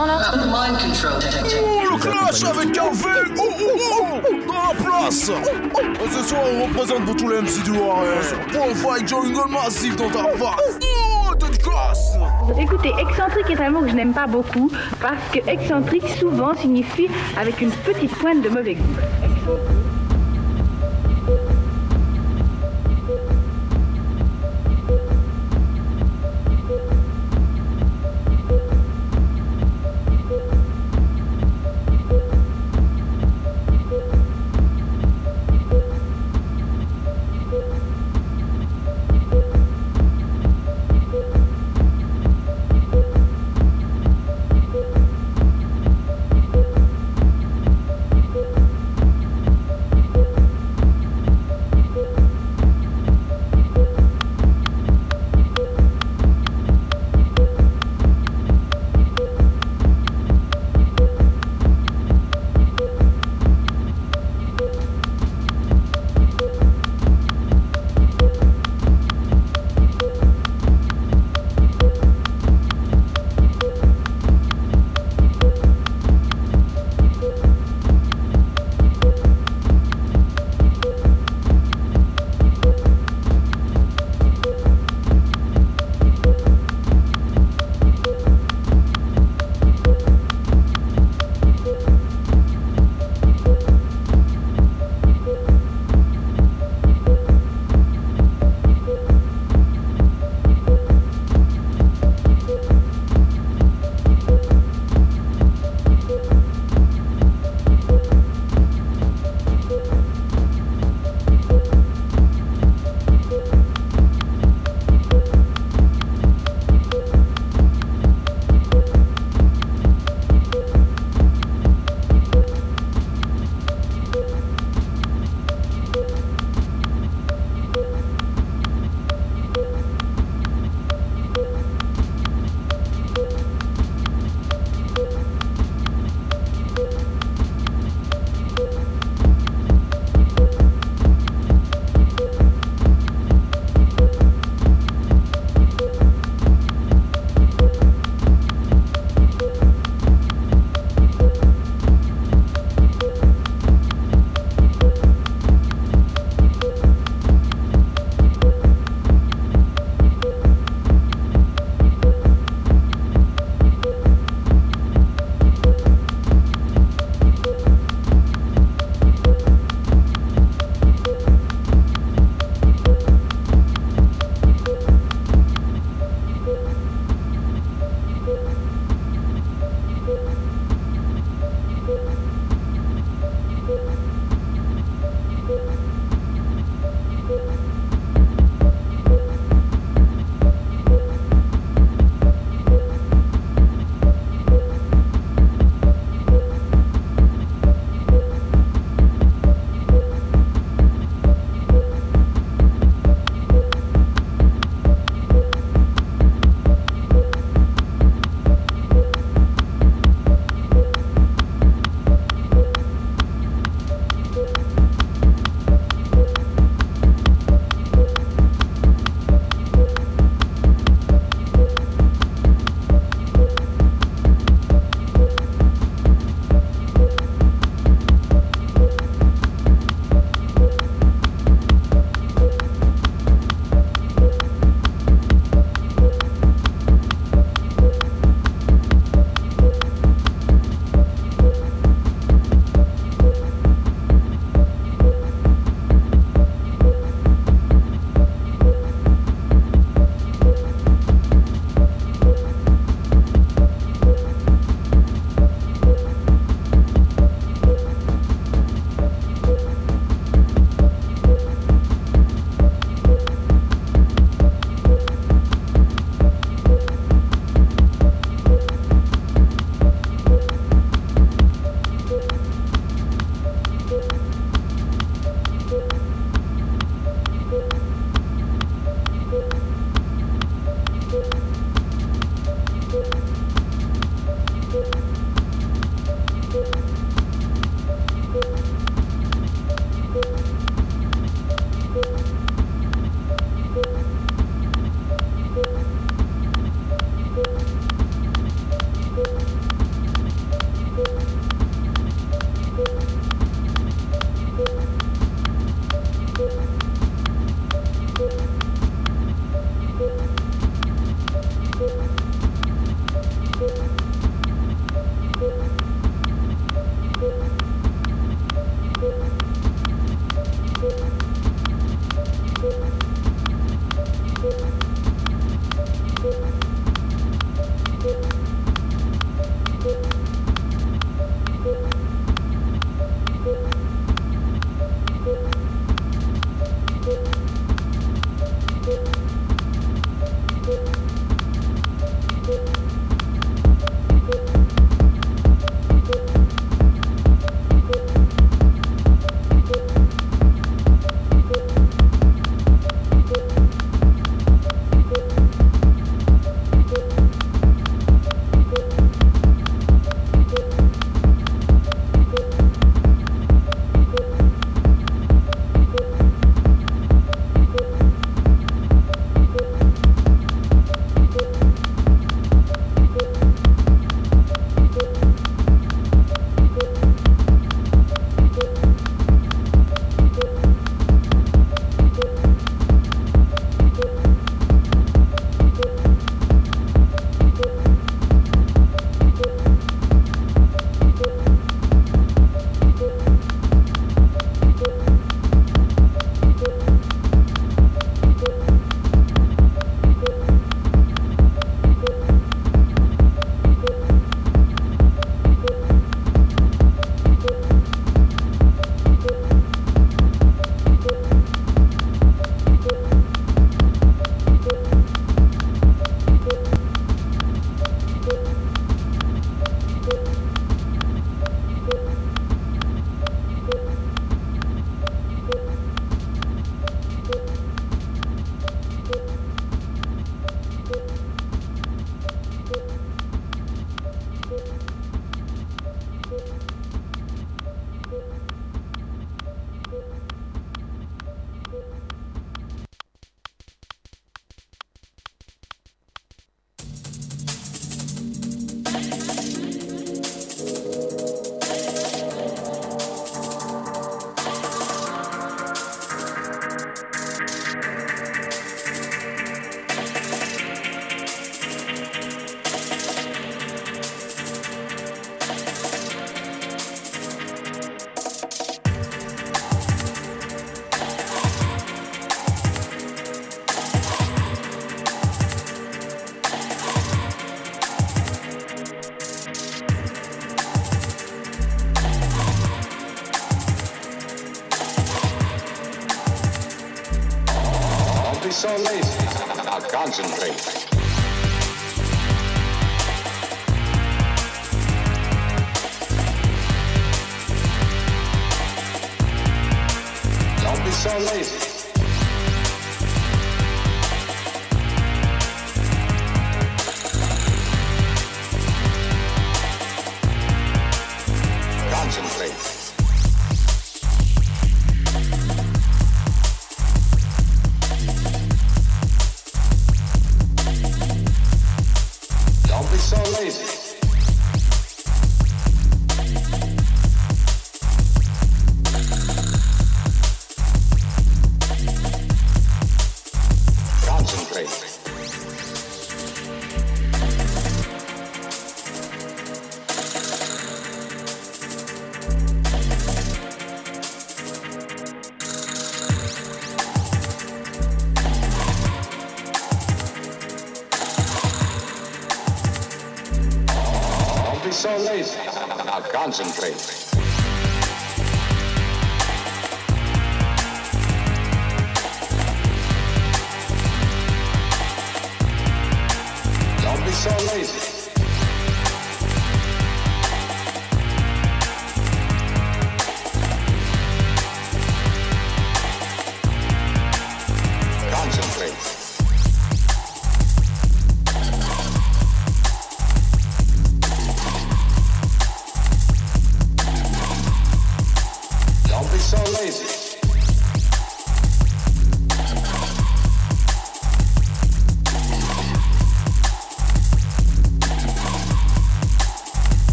sang là. Oh, le clash avec Carvel Oh, oh, oh Dans la place Oh, Ce soir, on représente pour tous les MC du Loiret. Pour fight jungle massif dans ta face Oh, t'es de classe Écoutez, excentrique est un mot que je n'aime pas beaucoup parce que excentrique souvent signifie avec une petite pointe de mauvais goût.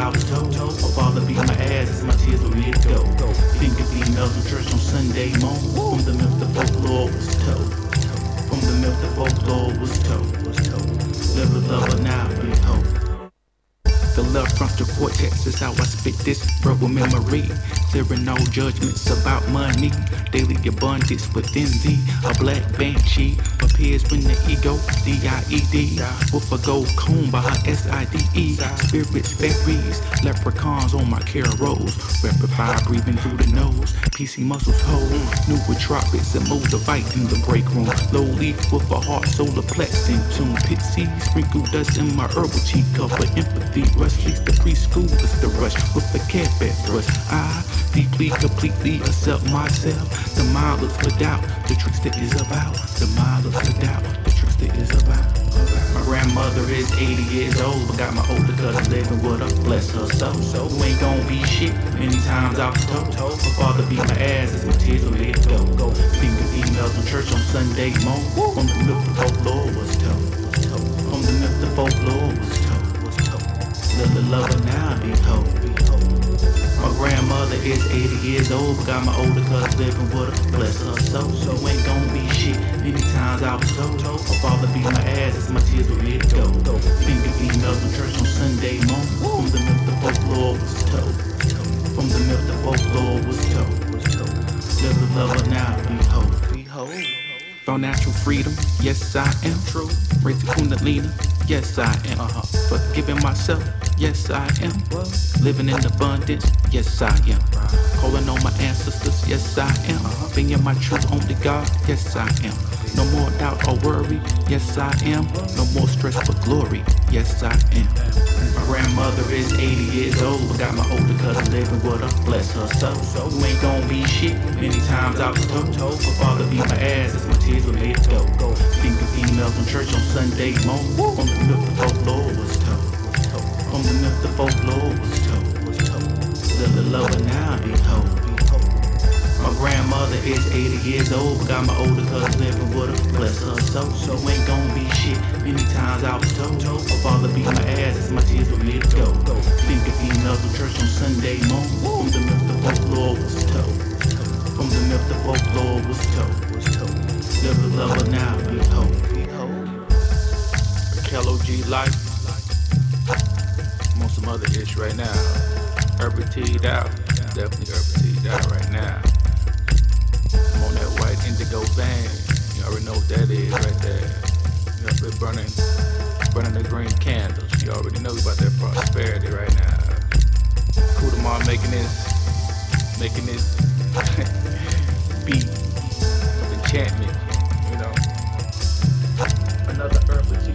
I was told, my father beat my ass as my tears were to go. Think of females in church on Sunday morning. From the myth the folklore was told. From the myth the folklore was told. Live a lover now, be hope. The left frontal cortex is how I spit this verbal memory. Clearing all judgments about money. Daily abundance within thee. A black banshee appears when the ego, D-I-E-D. With a gold comb by her S-I-D-E. Spirits, fairies, leprechauns on my carols. Rapid fire breathing through the nose. PC muscles hold. New with tropics and motivate in the break room. Low leaf with a heart, solar plex in tune. Pitsy, sprinkle dust in my herbal cheek cup for empathy rush leads the preschool is the rush with the cat bed thrust. I deeply, completely accept myself. The mileage without the truth that is about. The mileage without the truth that is about. My grandmother is 80 years old, but got my older cousin living with her. Bless her soul. So you ain't gon' be shit. Many times I was told. My father beat my ass as my tears were let go. Go finger emails in church on Sunday morning. From the milk the folklore was told. From the milk the folklore was told the lover now be hope. My grandmother is 80 years old, but got my older cousin living with her. Bless her soul, so ain't gon' be shit. Many times I was told, my father beat my ass as my tears were ready to go. Finger emails in church on Sunday morning. From the myth the folklore was told. From the myth the folklore was told. Live the lover now be hope. Financial freedom, yes I am. True. Raising Kundalini, yes I am. Uh-huh. Forgiving myself, yes I am. Living in abundance, yes I am. Calling on my ancestors, yes I am. Being my true only God, yes I am. No more doubt or worry, yes I am. No more stress for glory, yes I am. My grandmother is 80 years old, but got my older cousin living with her. Bless her soul. So you ain't gon' be shit. Many times I was told, my father beat my ass as my tears were made to go. go. Think of females in church on Sunday morning. From the myth the folklore was told. From the myth the folklore was told. Little lover now be hope. My grandmother is 80 years old, but got my older cousin living with her. Bless her soul, so ain't gon' be shit. Many times I was told, my father beat my ass as my tears were made to go. Think of females in church on Sunday morning. From the myth the folklore was told. From the myth the folklore was told. Live the lover now, be hope. Kello G life. I'm on some other ish right now. Herbert T'd out. Definitely Herbert T'd out right now. I'm on that white indigo van. You already know what that is right there. You up there burning, burning the green candles. You already know about that prosperity right now. Kudamar making this, making this beat of enchantment. You know, another Herbert T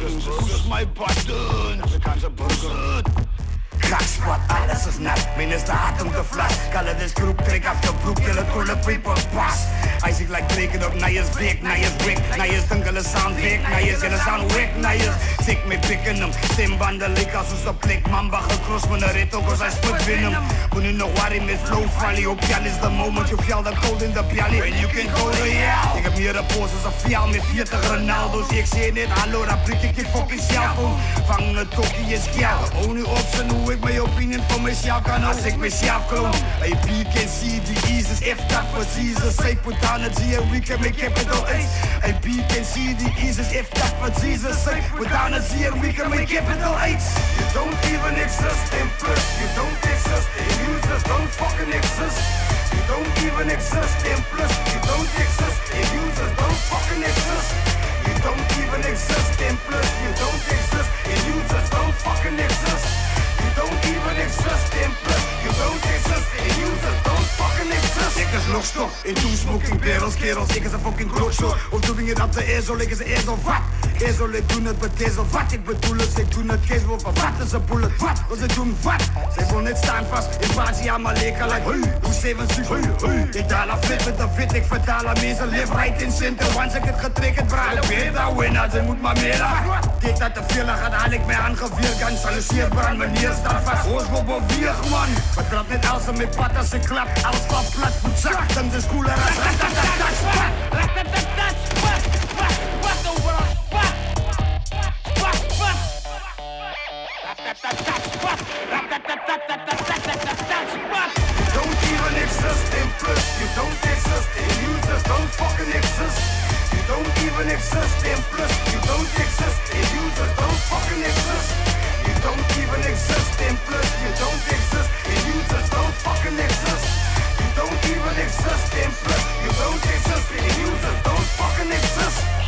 buttons, push my buttons Kraksbot, alles ist nass, Minister hat und geflasht Kalle des Klug, Krieg auf der Flug, Kille, Kulle, People, Pass IJs ik lijkt blikken op nijers dik, nijers brik, nijers dunkele sound dik, nijers in de sound wick, nijers. Tik me pikken hem, Simban de lik als ons op klik, mamba gekrost met een rit ook als hij sput winnen. Moet nu nog waar in met flow valley, op jal is the moment je fjal dat cold in de pjali. When you can go real. Ik heb meer de poses als fjal met 40 Ronaldo's, ik zie net hallo, dat prik ik je fucking sjaalpoen. Vang een tokkie je kjaal, oh nu op zijn hoe ik mijn opinie voor mezelf kan als ik mezelf kloon. Hey, B can see the eases, if that for Jesus, say put G and we can make capital H. A B can see the eases, F that for Jesus. Put down a G and we can make capital H. You don't even exist in plus, you don't exist in users, don't fucking exist. You don't even exist in plus, you don't exist in users, don't fucking exist. You don't even exist in plus, you don't exist in users, don't fucking exist don't even exist in plus. You don't exist in users, don't fucking exist. Ik is nog stop in two smoking barrels, kerels. Ik is een fucking klootzak. Of doing it up the ezel, ik is een ezel, wat? Ezel, ik doe het met ezel, wat? Ik bedoel het, ik doe het van wat is een bullet, wat? Wat ze doen, wat? Zij wil niet staan vast in party aan mijn lekker, like, hey, hoe zeven zus, hey, hey. Ik daal af fit met de fit, ik vertaal aan mensen, live right in center. Once ik het getriggerd braal, ik weet dat winnaar, ze moet maar meer Dit dat te veel gaat, haal ik mij aangeveerd, kan saluseer brand, meneer staat Afwas Oorschop vier Mann. Vertraut nicht außer mit Patas und klappt aus auf that und zack, dann das coole Don't even exist in plus, you don't exist in users, don't fucking exist. You don't even exist in plus, you don't exist in users, don't fucking exist. Even exist. Plus, you don't exist. In users, don't fucking exist. You don't even exist. In plus, you don't exist. In users, don't fucking exist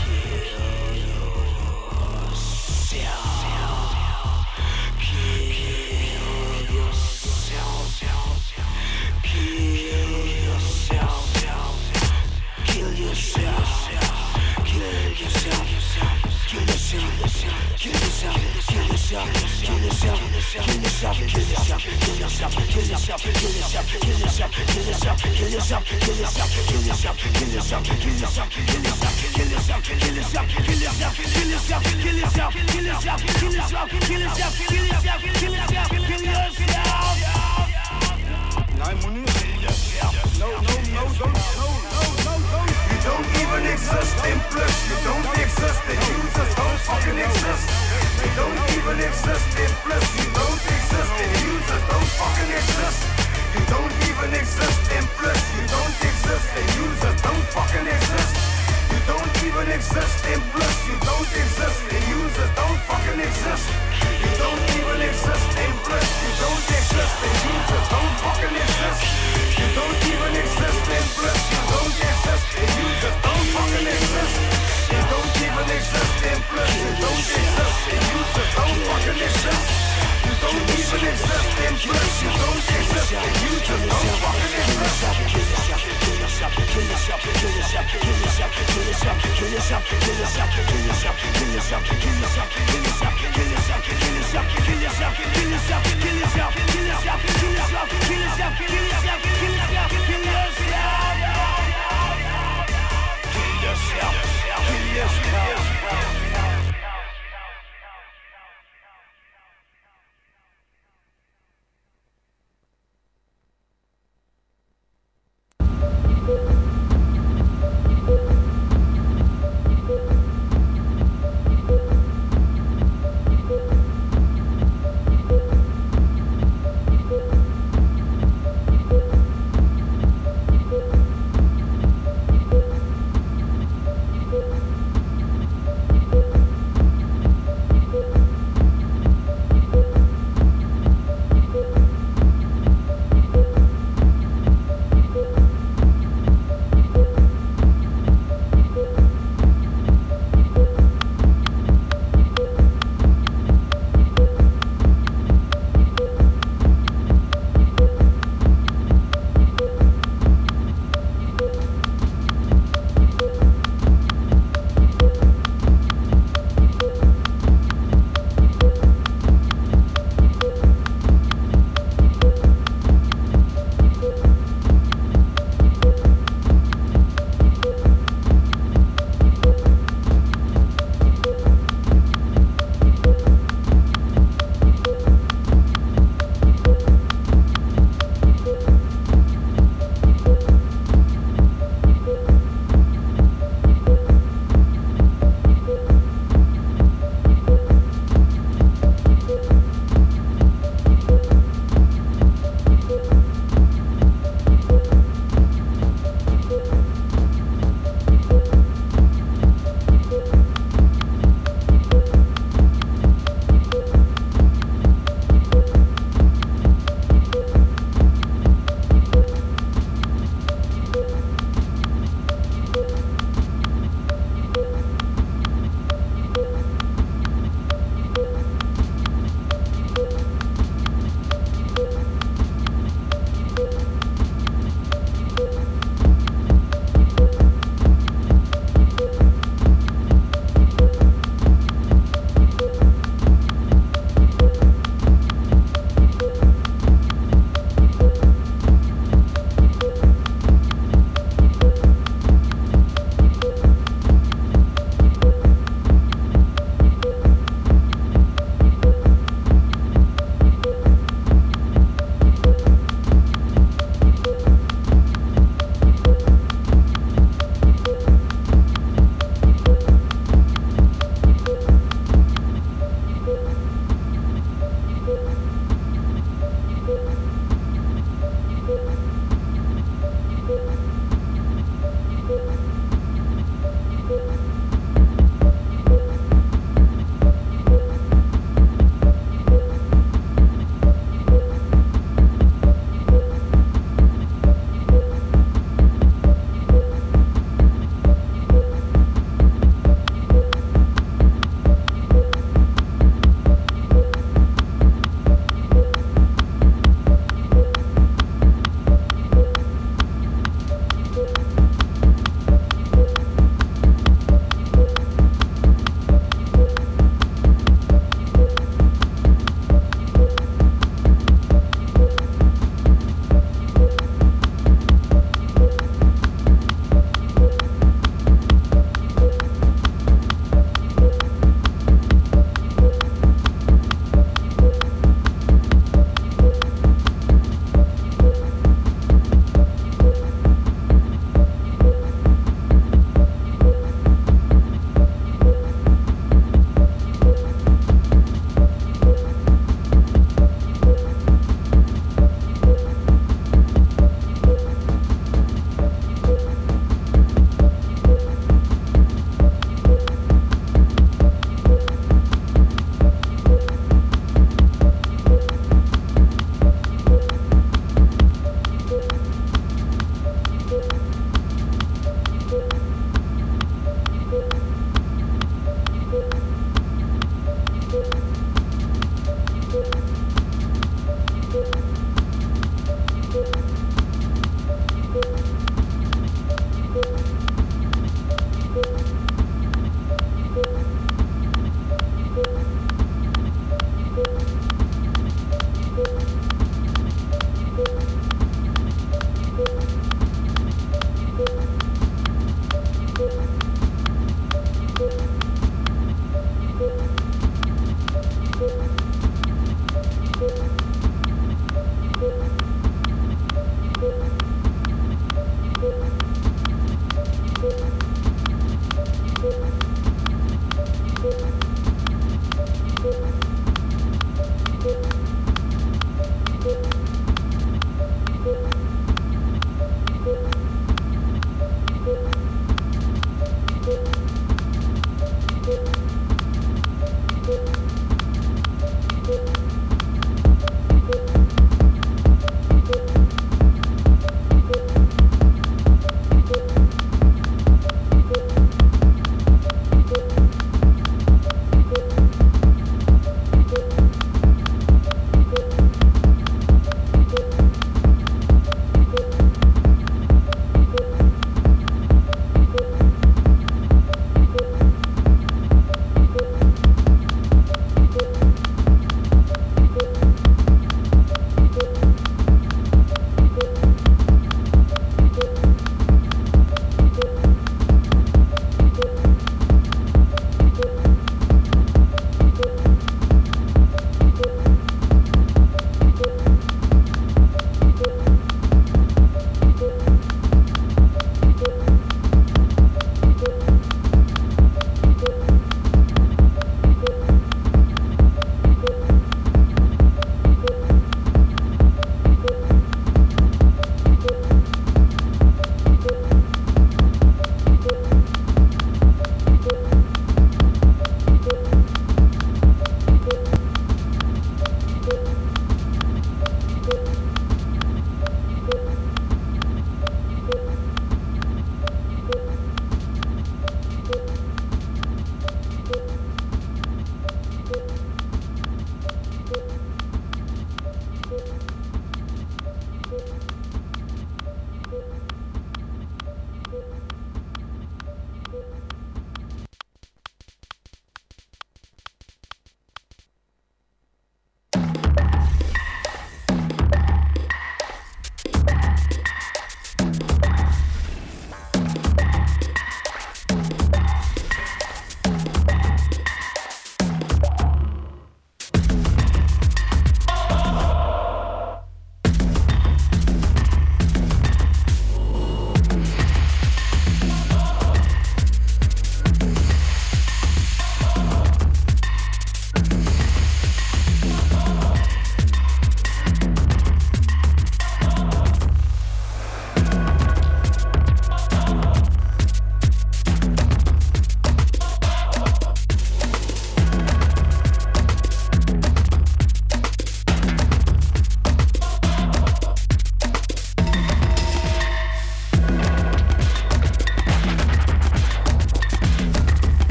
don't even exist. In plus, you don't exist. The user don't fucking exist. You don't even exist. In plus, you don't exist. The user don't fucking exist. You don't even exist. In plus, you don't exist. The user don't fucking exist. You don't even exist. In plus, you don't exist. The user don't fucking exist. You don't even exist. In plus, you don't exist. The user don't fucking exist in plus you don't exist and you just don't fucking exist you don't even exist in plus you don't exist and you just don't fucking exist Thank you.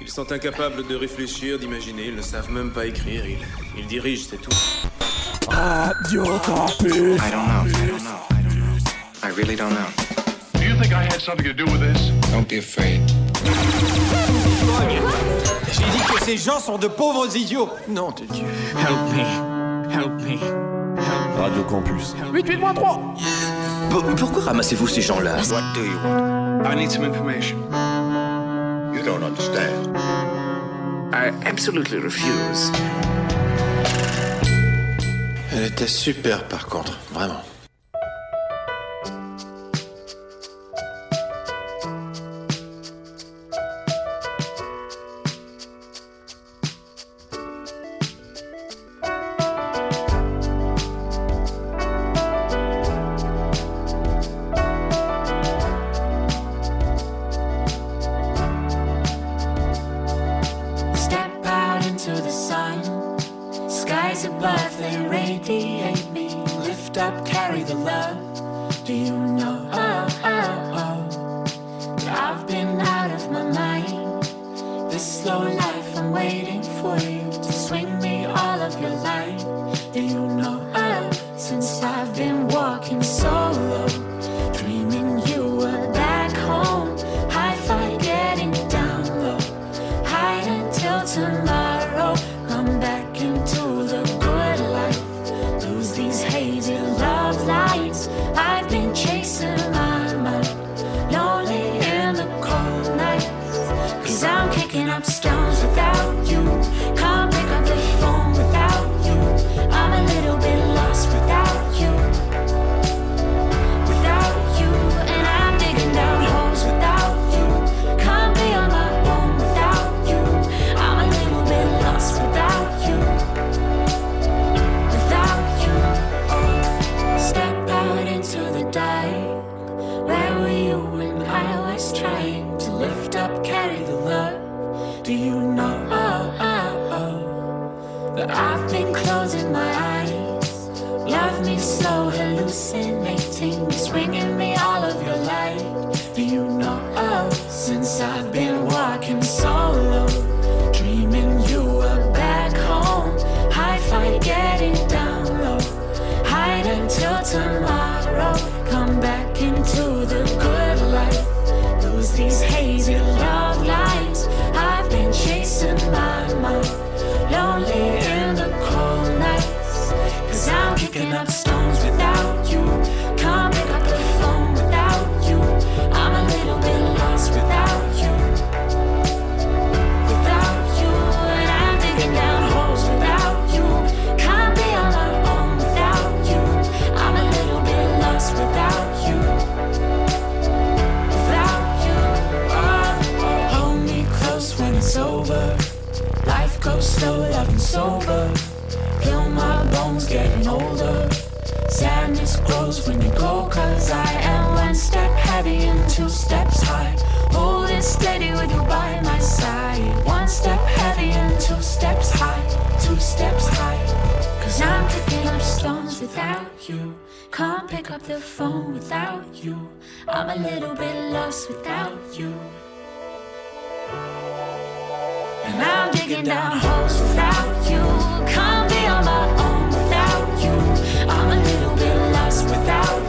Ils sont incapables de réfléchir, d'imaginer, ils ne savent même pas écrire, ils, ils dirigent, c'est tout. Radio Campus. I don't know. I don't know. I don't know. I really don't know. Do you think I had something to do with this? Don't be afraid. J'ai dit que ces gens sont de pauvres idiots. Nom de Dieu. Help me. Help me. Radio Campus. 88.3 Pourquoi ramassez-vous ces gens-là? What do you want? I need some information. Don't understand. I absolutely refuse. Elle était super par contre, vraiment. Until Cause I am one step heavy and two steps high. Holding steady with you by my side. One step heavy and two steps high. Two steps high. Cause I'm picking up stones without you. Can't pick up the phone without you. I'm a little bit lost without you. And I'm digging down holes without you. Can't be on my own without you. I'm a little bit lost without you.